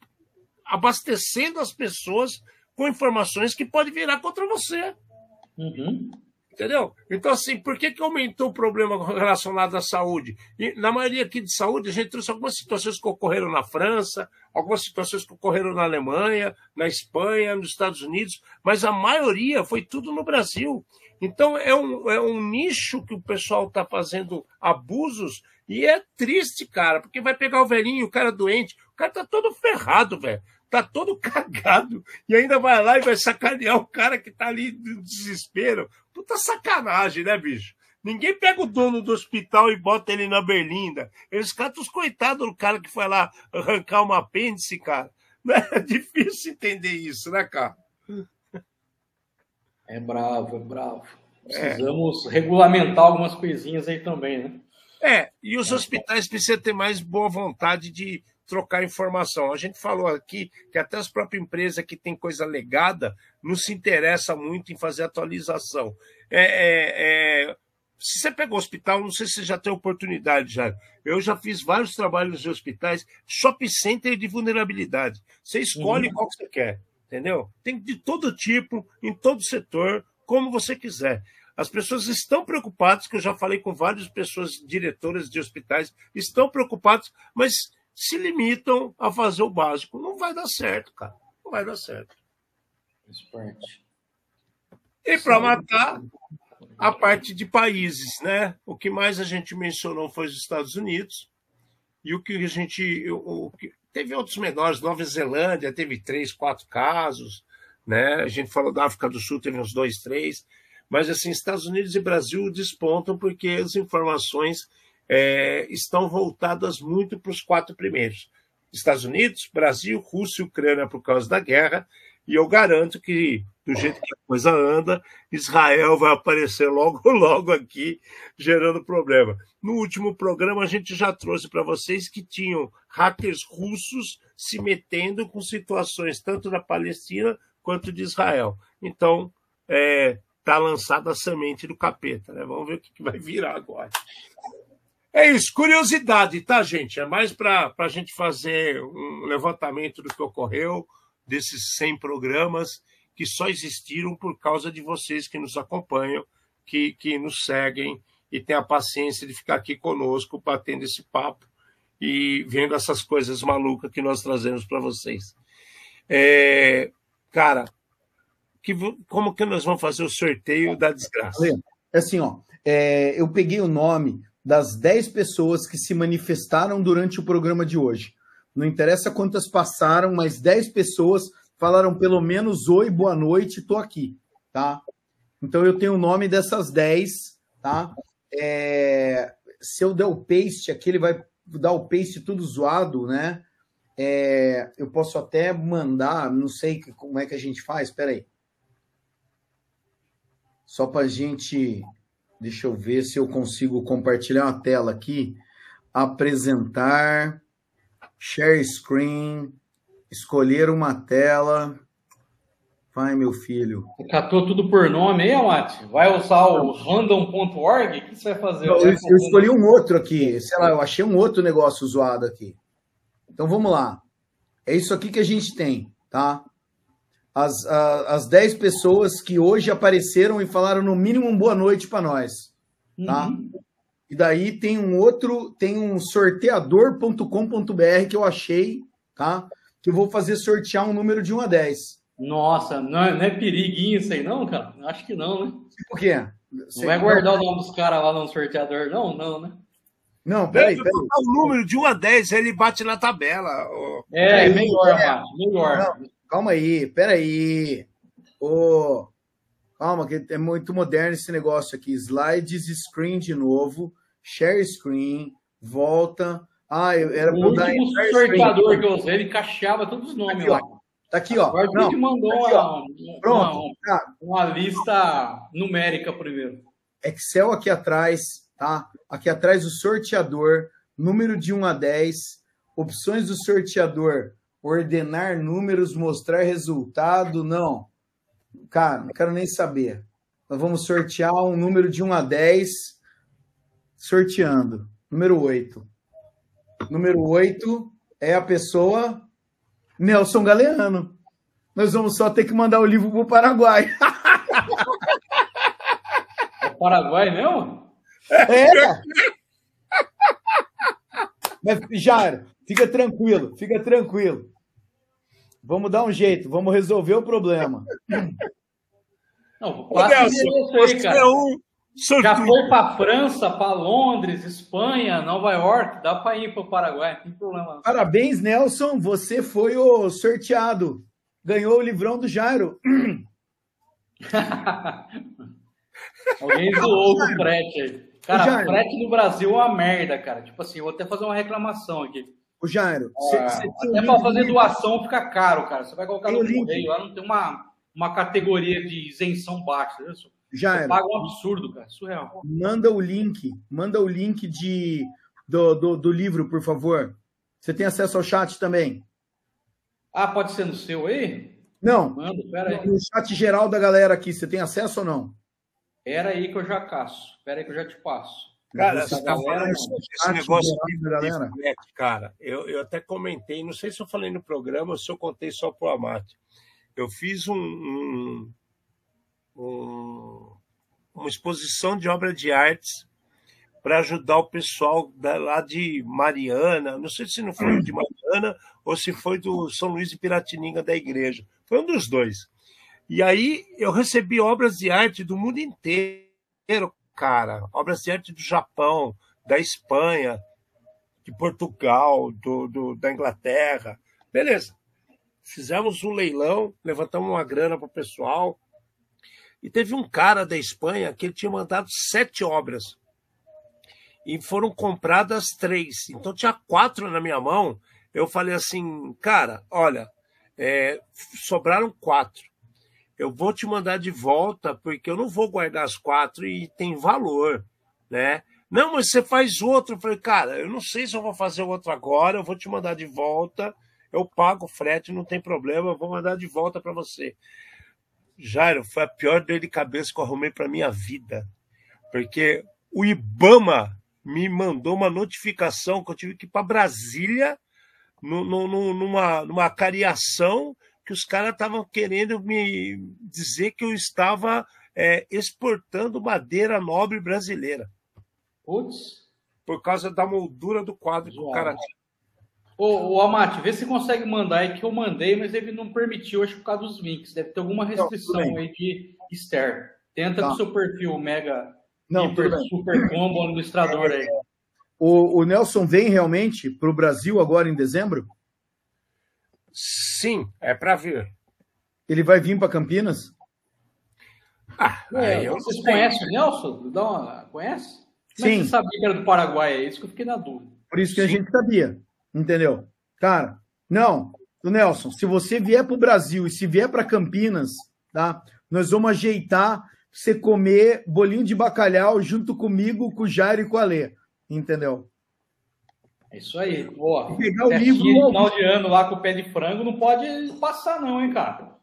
abastecendo as pessoas com informações que podem virar contra você. Uhum. Entendeu? Então, assim, por que, que aumentou o problema relacionado à saúde? E, na maioria aqui de saúde, a gente trouxe algumas situações que ocorreram na França, algumas situações que ocorreram na Alemanha, na Espanha, nos Estados Unidos, mas a maioria foi tudo no Brasil. Então, é um, é um nicho que o pessoal está fazendo abusos e é triste, cara, porque vai pegar o velhinho, o cara doente, o cara tá todo ferrado, velho tá todo cagado e ainda vai lá e vai sacanear o cara que tá ali no desespero. Puta sacanagem, né, bicho? Ninguém pega o dono do hospital e bota ele na berlinda. Eles catam os coitados do cara que foi lá arrancar uma apêndice, cara. É difícil entender isso, né, cara? É bravo, é bravo. Precisamos é. regulamentar algumas coisinhas aí também, né? É, e os hospitais precisam ter mais boa vontade de trocar informação. A gente falou aqui que até as próprias empresas que têm coisa legada não se interessa muito em fazer atualização. É, é, é... Se você pega o hospital, não sei se você já tem oportunidade já. Eu já fiz vários trabalhos em hospitais, shopping center de vulnerabilidade. Você escolhe uhum. qual que você quer, entendeu? Tem de todo tipo, em todo setor, como você quiser. As pessoas estão preocupadas, que eu já falei com várias pessoas, diretoras de hospitais, estão preocupadas, mas se limitam a fazer o básico. Não vai dar certo, cara. Não vai dar certo. E para matar a parte de países, né? O que mais a gente mencionou foi os Estados Unidos e o que a gente o, que, teve outros menores. Nova Zelândia teve três, quatro casos, né? A gente falou da África do Sul teve uns dois, três, mas assim Estados Unidos e Brasil despontam porque as informações é, estão voltadas muito para os quatro primeiros: Estados Unidos, Brasil, Rússia e Ucrânia por causa da guerra. E eu garanto que, do jeito que a coisa anda, Israel vai aparecer logo, logo aqui, gerando problema. No último programa, a gente já trouxe para vocês que tinham hackers russos se metendo com situações tanto da Palestina quanto de Israel. Então, está é, tá lançada a semente do capeta. Né? Vamos ver o que vai virar agora. É isso, curiosidade, tá, gente? É mais para a gente fazer um levantamento do que ocorreu, desses 100 programas que só existiram por causa de vocês que nos acompanham, que, que nos seguem e têm a paciência de ficar aqui conosco, batendo esse papo e vendo essas coisas malucas que nós trazemos para vocês. É, cara, que, como que nós vamos fazer o sorteio da desgraça? É assim, ó, é, eu peguei o nome das 10 pessoas que se manifestaram durante o programa de hoje. Não interessa quantas passaram, mas 10 pessoas falaram pelo menos oi, boa noite, estou aqui, tá? Então eu tenho o nome dessas 10, tá? É, se eu der o paste aqui, ele vai dar o paste tudo zoado, né? É, eu posso até mandar, não sei como é que a gente faz, espera aí. Só para a gente Deixa eu ver se eu consigo compartilhar uma tela aqui. Apresentar, share screen, escolher uma tela. Vai, meu filho. Você catou tudo por nome aí, Amate? Vai usar o random.org? O que você vai fazer? Não, eu, eu escolhi um outro aqui. Sei lá, eu achei um outro negócio zoado aqui. Então vamos lá. É isso aqui que a gente tem, tá? As, as 10 pessoas que hoje apareceram e falaram no mínimo um boa noite para nós. Tá? Uhum. E daí tem um outro, tem um sorteador.com.br que eu achei, tá? Que eu vou fazer sortear um número de 1 a 10. Nossa, não é, não é periguinho isso aí, não, cara? Acho que não, né? Por quê? Você não vai guardar o nome dos caras lá no sorteador, não? Não, né? Não, peraí, peraí. O número de 1 a 10, ele bate na tabela. É, é melhor, é, melhor. Não, calma aí, peraí. Ô, calma, que é muito moderno esse negócio aqui. Slides, screen de novo, share screen, volta. Ah, eu, era o dar último sorteador que eu usei, ele cacheava todos os nomes aqui, lá. Ó. Tá aqui, ó. Agora Não, que mandou aqui, uma, Pronto. Uma, tá. uma, lista numérica primeiro. Excel aqui atrás, tá? Aqui atrás o sorteador, número de 1 a 10, Opções do sorteador: ordenar números, mostrar resultado. Não. Cara, não quero nem saber. Nós vamos sortear um número de 1 a 10, sorteando. Número 8. Número 8 é a pessoa Nelson Galeano. Nós vamos só ter que mandar o livro para o Paraguai. É Paraguai mesmo? É. Mas, Jairo, fica tranquilo, fica tranquilo. Vamos dar um jeito, vamos resolver o problema. Não, quase isso aí, cara. É um Já foi para França, para Londres, Espanha, Nova York, dá para ir para o Paraguai, não tem problema. Parabéns, Nelson, você foi o sorteado. Ganhou o livrão do Jairo. Alguém zoou o frete aí. Cara, Jairo, frete no Brasil é uma merda, cara. Tipo assim, eu vou até fazer uma reclamação aqui. O Jairo, é, cê, cê até para fazer doação fica caro, cara. Você vai colocar no correio, lá não tem uma, uma categoria de isenção baixa. Né? Jairo, paga um absurdo, cara. Surreal. Manda o link, manda o link de, do, do, do livro, por favor. Você tem acesso ao chat também? Ah, pode ser no seu aí? Não. Manda, pera aí. No chat geral da galera aqui, você tem acesso ou não? Pera aí que eu já caço. Pera aí que eu já te passo. Cara, essa galera, esse, esse negócio de. De cara, eu, eu até comentei, não sei se eu falei no programa ou se eu contei só pro Amate. Eu fiz um, um, um, uma exposição de obra de artes para ajudar o pessoal da, lá de Mariana, não sei se não foi de Mariana ou se foi do São Luís de Piratininga da igreja. Foi um dos dois. E aí eu recebi obras de arte do mundo inteiro, cara. Obras de arte do Japão, da Espanha, de Portugal, do, do da Inglaterra. Beleza. Fizemos um leilão, levantamos uma grana para o pessoal. E teve um cara da Espanha que ele tinha mandado sete obras. E foram compradas três. Então tinha quatro na minha mão. Eu falei assim, cara, olha, é, sobraram quatro eu vou te mandar de volta porque eu não vou guardar as quatro e tem valor, né? Não, mas você faz outro. Eu falei, cara, eu não sei se eu vou fazer outro agora, eu vou te mandar de volta, eu pago o frete, não tem problema, eu vou mandar de volta para você. Jairo, foi a pior dor de cabeça que eu arrumei para minha vida, porque o Ibama me mandou uma notificação que eu tive que ir para Brasília no, numa, numa cariação que os caras estavam querendo me dizer que eu estava é, exportando madeira nobre brasileira. Putz. Por causa da moldura do quadro que o cara tinha. Ô, ô Amate, vê se consegue mandar aí que eu mandei, mas ele não permitiu, acho que por causa dos links. Deve ter alguma restrição não, aí de Ster. Tenta tá. no seu perfil Mega não, Hiper, Super Combo administrador aí. O, o Nelson vem realmente para o Brasil agora em dezembro? Sim, é para ver. Ele vai vir para Campinas? Ah, é, vocês conhecem o Nelson? Dá uma... Conhece? Sim. você sabia que era do Paraguai? É isso que eu fiquei na dúvida. Por isso que Sim. a gente sabia, entendeu? Cara, não, o Nelson, se você vier para o Brasil e se vier para Campinas, tá? Nós vamos ajeitar você comer bolinho de bacalhau junto comigo, com o Jairo e com a Lê, entendeu? É isso aí. Boa. Pegar o livro. final de ano lá com o pé de frango não pode passar, não, hein, cara?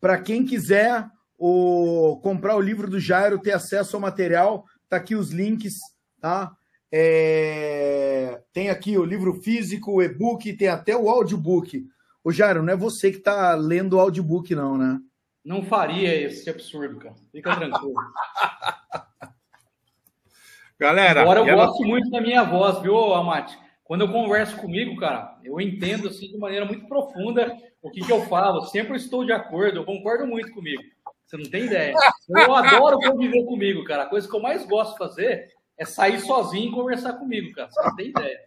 Para quem quiser o, comprar o livro do Jairo, ter acesso ao material, tá aqui os links, tá? É, tem aqui o livro físico, o e-book, tem até o audiobook. O Jairo, não é você que tá lendo o audiobook, não, né? Não faria esse absurdo, cara. Fica tranquilo. Galera. Agora eu gosto muito da minha voz, viu, Amate? Quando eu converso comigo, cara, eu entendo assim de maneira muito profunda o que, que eu falo. Sempre estou de acordo, eu concordo muito comigo. Você não tem ideia. Eu adoro conviver comigo, cara. A coisa que eu mais gosto de fazer é sair sozinho e conversar comigo, cara. Você não tem ideia.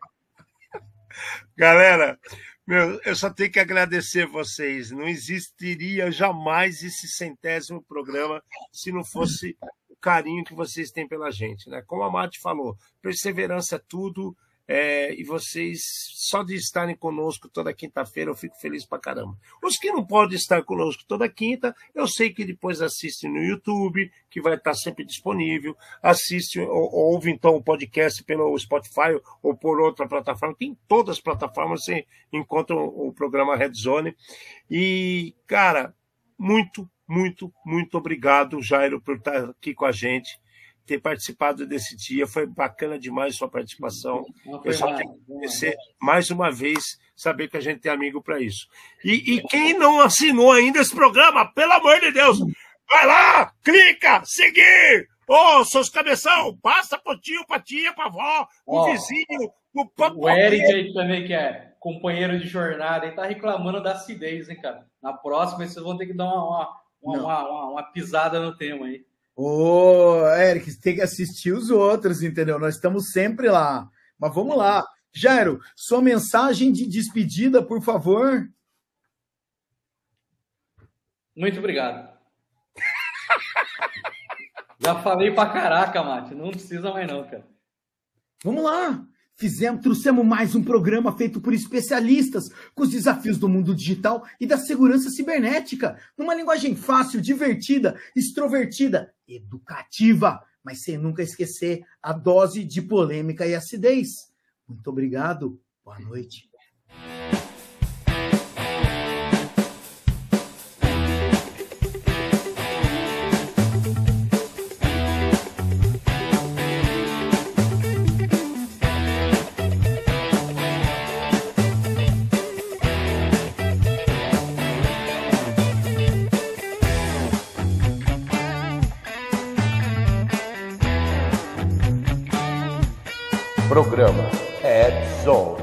Galera, meu, eu só tenho que agradecer vocês. Não existiria jamais esse centésimo programa se não fosse o carinho que vocês têm pela gente, né? Como a Mate falou, perseverança é tudo É, e vocês, só de estarem conosco toda quinta-feira, eu fico feliz pra caramba. Os que não podem estar conosco toda quinta, eu sei que depois assistem no YouTube, que vai estar sempre disponível. Assiste ou, ouve então o podcast pelo Spotify ou por outra plataforma. Tem todas as plataformas, você encontra o programa Red Zone. E, cara, muito, muito, muito obrigado, Jairo, por estar aqui com a gente ter participado desse dia. Foi bacana demais sua participação. Eu só quero agradecer mais uma vez, saber que a gente tem amigo para isso. E, e, quem não assinou ainda esse programa, pelo amor de Deus, vai lá, clica, seguir. Ô, oh, seus cabeção, passa pro tio, pra tia, pra avó, o oh, vizinho, o papo. O Eric aí também, que é companheiro de jornada, ele tá reclamando da acidez, hein, cara? Na próxima, vocês vão ter que dar uma, uma, uma, uma, uma pisada no tema aí. Ô, Eric, tem que assistir os outros, entendeu? Nós estamos sempre lá. Mas vamos lá. Jairo, sua mensagem de despedida, por favor. Muito obrigado. Já falei pra caraca, Mate. Não precisa mais não, cara. Vamos lá. Fizemos, trouxemos mais um programa feito por especialistas com os desafios do mundo digital e da segurança cibernética, numa linguagem fácil, divertida, extrovertida, educativa, mas sem nunca esquecer a dose de polêmica e acidez. Muito obrigado. Boa noite. Programa Ed Zone.